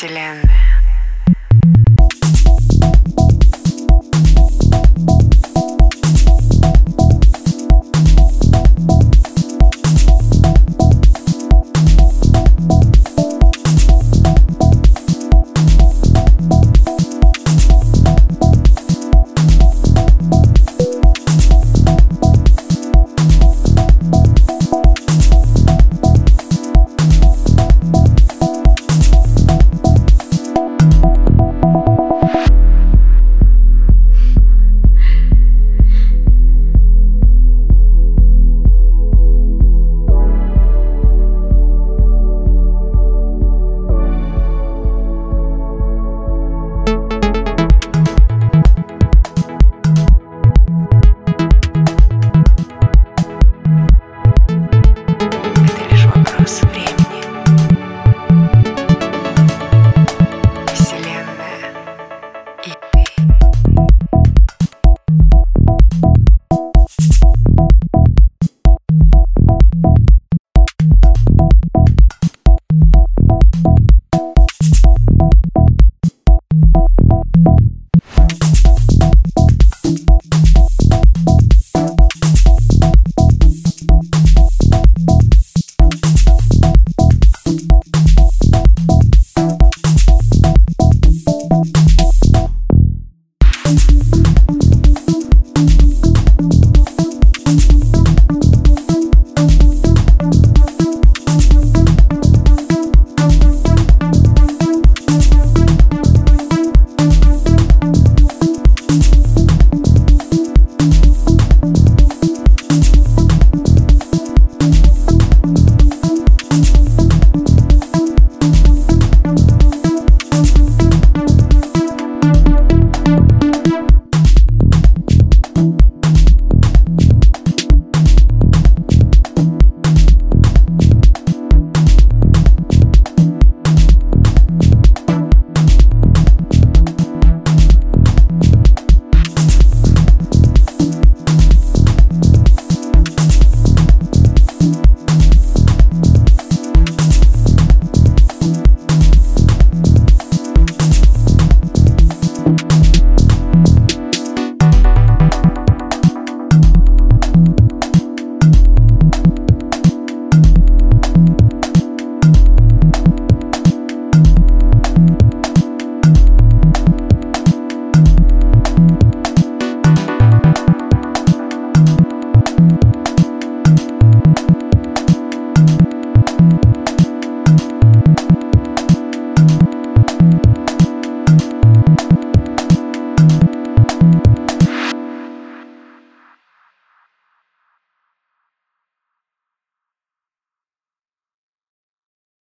Вселенной.